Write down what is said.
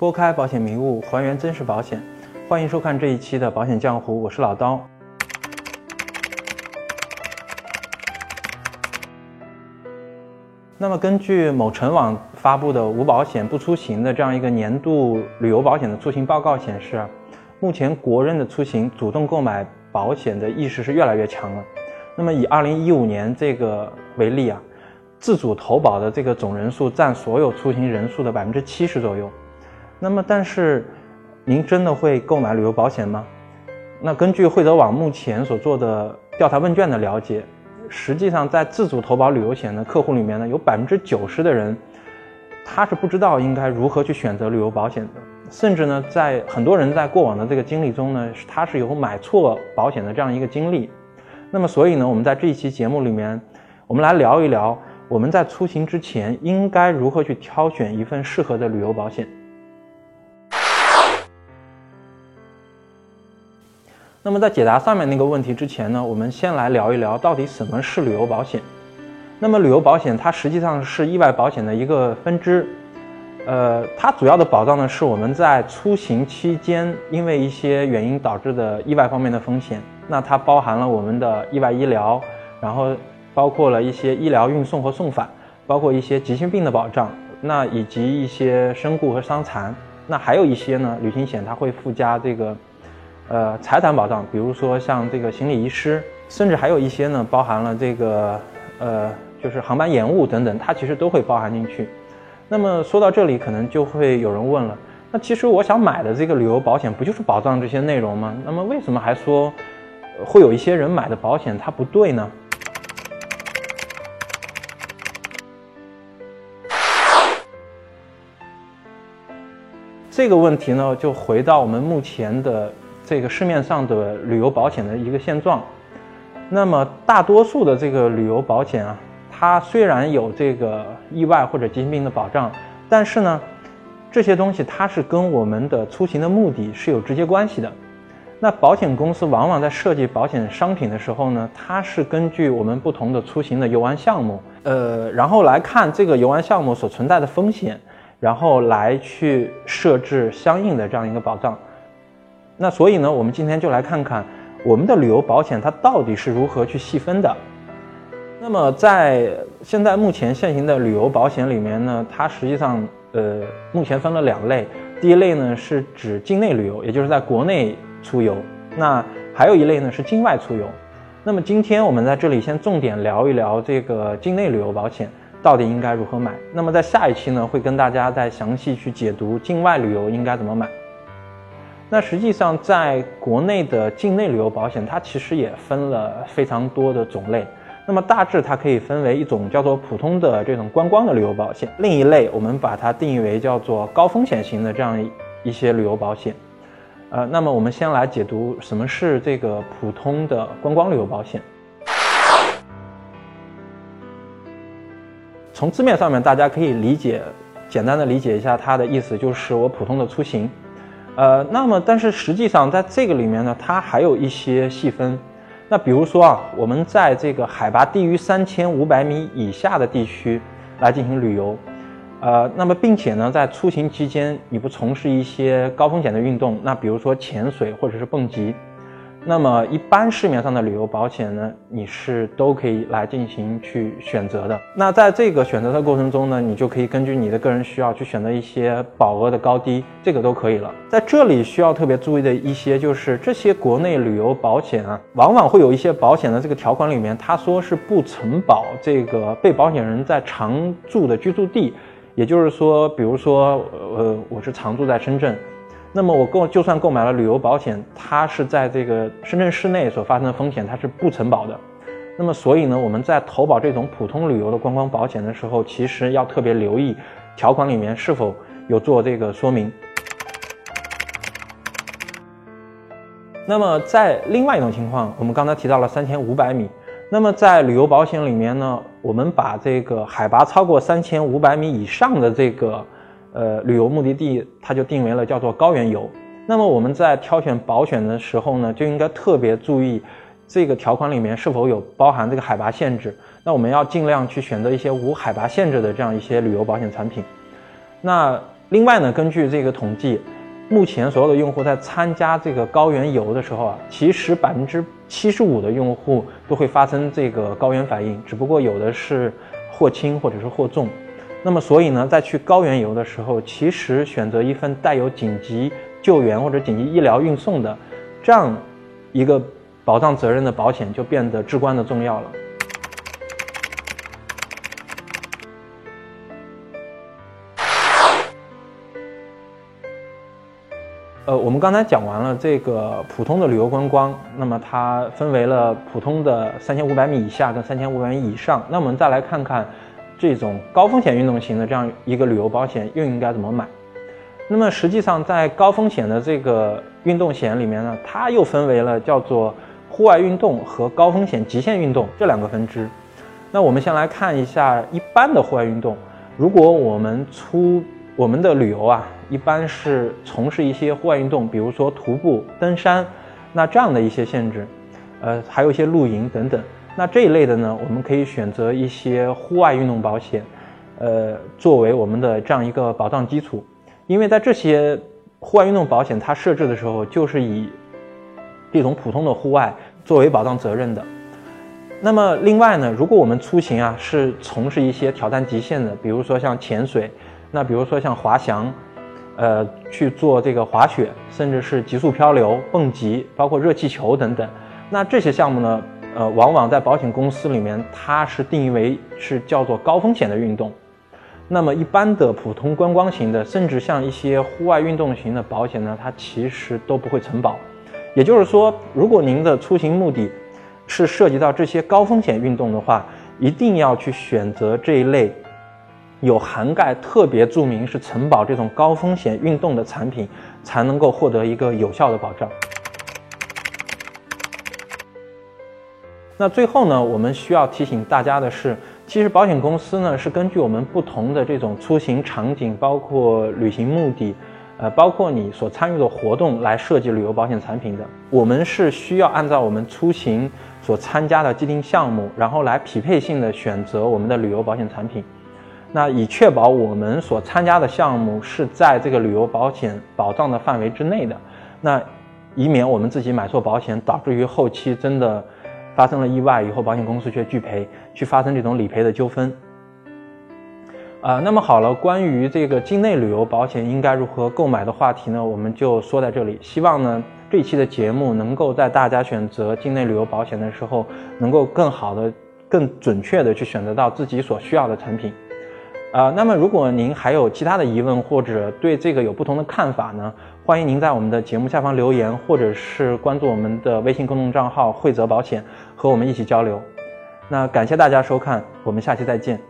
拨开保险迷雾，还原真实保险。欢迎收看这一期的《保险江湖》，我是老刀。那么，根据某城网发布的“无保险不出行”的这样一个年度旅游保险的出行报告显示，目前国人的出行主动购买保险的意识是越来越强了。那么，以2015年这个为例啊，自主投保的这个总人数占所有出行人数的百分之七十左右。那么，但是您真的会购买旅游保险吗？那根据惠德网目前所做的调查问卷的了解。实际上，在自主投保旅游险的客户里面呢，有百分之九十的人，他是不知道应该如何去选择旅游保险的。甚至呢，在很多人在过往的这个经历中呢，他是有买错保险的这样一个经历。那么，所以呢，我们在这一期节目里面，我们来聊一聊我们在出行之前应该如何去挑选一份适合的旅游保险。那么在解答上面那个问题之前呢，我们先来聊一聊到底什么是旅游保险。那么旅游保险它实际上是意外保险的一个分支，呃，它主要的保障呢是我们在出行期间因为一些原因导致的意外方面的风险。那它包含了我们的意外医疗，然后包括了一些医疗运送和送返，包括一些急性病的保障，那以及一些身故和伤残。那还有一些呢，旅行险它会附加这个。呃，财产保障，比如说像这个行李遗失，甚至还有一些呢，包含了这个呃，就是航班延误等等，它其实都会包含进去。那么说到这里，可能就会有人问了，那其实我想买的这个旅游保险不就是保障这些内容吗？那么为什么还说会有一些人买的保险它不对呢？这个问题呢，就回到我们目前的。这个市面上的旅游保险的一个现状，那么大多数的这个旅游保险啊，它虽然有这个意外或者疾病的保障，但是呢，这些东西它是跟我们的出行的目的是有直接关系的。那保险公司往往在设计保险商品的时候呢，它是根据我们不同的出行的游玩项目，呃，然后来看这个游玩项目所存在的风险，然后来去设置相应的这样一个保障。那所以呢，我们今天就来看看我们的旅游保险它到底是如何去细分的。那么在现在目前现行的旅游保险里面呢，它实际上呃目前分了两类。第一类呢是指境内旅游，也就是在国内出游；那还有一类呢是境外出游。那么今天我们在这里先重点聊一聊这个境内旅游保险到底应该如何买。那么在下一期呢，会跟大家再详细去解读境外旅游应该怎么买。那实际上，在国内的境内旅游保险，它其实也分了非常多的种类。那么大致它可以分为一种叫做普通的这种观光的旅游保险，另一类我们把它定义为叫做高风险型的这样一些旅游保险。呃，那么我们先来解读什么是这个普通的观光旅游保险。从字面上面，大家可以理解，简单的理解一下它的意思，就是我普通的出行。呃，那么但是实际上在这个里面呢，它还有一些细分。那比如说啊，我们在这个海拔低于三千五百米以下的地区来进行旅游，呃，那么并且呢，在出行期间你不从事一些高风险的运动，那比如说潜水或者是蹦极。那么一般市面上的旅游保险呢，你是都可以来进行去选择的。那在这个选择的过程中呢，你就可以根据你的个人需要去选择一些保额的高低，这个都可以了。在这里需要特别注意的一些就是这些国内旅游保险啊，往往会有一些保险的这个条款里面，他说是不承保这个被保险人在常住的居住地，也就是说，比如说，呃，我是常住在深圳。那么我购就算购买了旅游保险，它是在这个深圳市内所发生的风险，它是不承保的。那么所以呢，我们在投保这种普通旅游的观光保险的时候，其实要特别留意条款里面是否有做这个说明。那么在另外一种情况，我们刚才提到了三千五百米，那么在旅游保险里面呢，我们把这个海拔超过三千五百米以上的这个。呃，旅游目的地它就定为了叫做高原游。那么我们在挑选保险的时候呢，就应该特别注意这个条款里面是否有包含这个海拔限制。那我们要尽量去选择一些无海拔限制的这样一些旅游保险产品。那另外呢，根据这个统计，目前所有的用户在参加这个高原游的时候啊，其实百分之七十五的用户都会发生这个高原反应，只不过有的是或轻或者是或重。那么所以呢，在去高原游的时候，其实选择一份带有紧急救援或者紧急医疗运送的这样一个保障责任的保险就变得至关的重要了。呃，我们刚才讲完了这个普通的旅游观光，那么它分为了普通的三千五百米以下跟三千五百米以上。那我们再来看看这种高风险运动型的这样一个旅游保险又应该怎么买？那么实际上在高风险的这个运动险里面呢，它又分为了叫做户外运动和高风险极限运动这两个分支。那我们先来看一下一般的户外运动，如果我们出我们的旅游啊。一般是从事一些户外运动，比如说徒步、登山，那这样的一些限制，呃，还有一些露营等等。那这一类的呢，我们可以选择一些户外运动保险，呃，作为我们的这样一个保障基础。因为在这些户外运动保险它设置的时候，就是以这种普通的户外作为保障责任的。那么另外呢，如果我们出行啊是从事一些挑战极限的，比如说像潜水，那比如说像滑翔。呃，去做这个滑雪，甚至是极速漂流、蹦极，包括热气球等等。那这些项目呢，呃，往往在保险公司里面，它是定义为是叫做高风险的运动。那么一般的普通观光型的，甚至像一些户外运动型的保险呢，它其实都不会承保。也就是说，如果您的出行目的是涉及到这些高风险运动的话，一定要去选择这一类。有涵盖特别注明是承保这种高风险运动的产品，才能够获得一个有效的保障。那最后呢，我们需要提醒大家的是，其实保险公司呢是根据我们不同的这种出行场景，包括旅行目的，呃，包括你所参与的活动来设计旅游保险产品的。我们是需要按照我们出行所参加的既定项目，然后来匹配性的选择我们的旅游保险产品。那以确保我们所参加的项目是在这个旅游保险保障的范围之内的，那以免我们自己买错保险，导致于后期真的发生了意外以后，保险公司却拒赔，去发生这种理赔的纠纷。啊，那么好了，关于这个境内旅游保险应该如何购买的话题呢，我们就说在这里。希望呢这一期的节目能够在大家选择境内旅游保险的时候，能够更好的、更准确的去选择到自己所需要的产品。啊，那么如果您还有其他的疑问或者对这个有不同的看法呢？欢迎您在我们的节目下方留言，或者是关注我们的微信公众账号“惠泽保险”，和我们一起交流。那感谢大家收看，我们下期再见。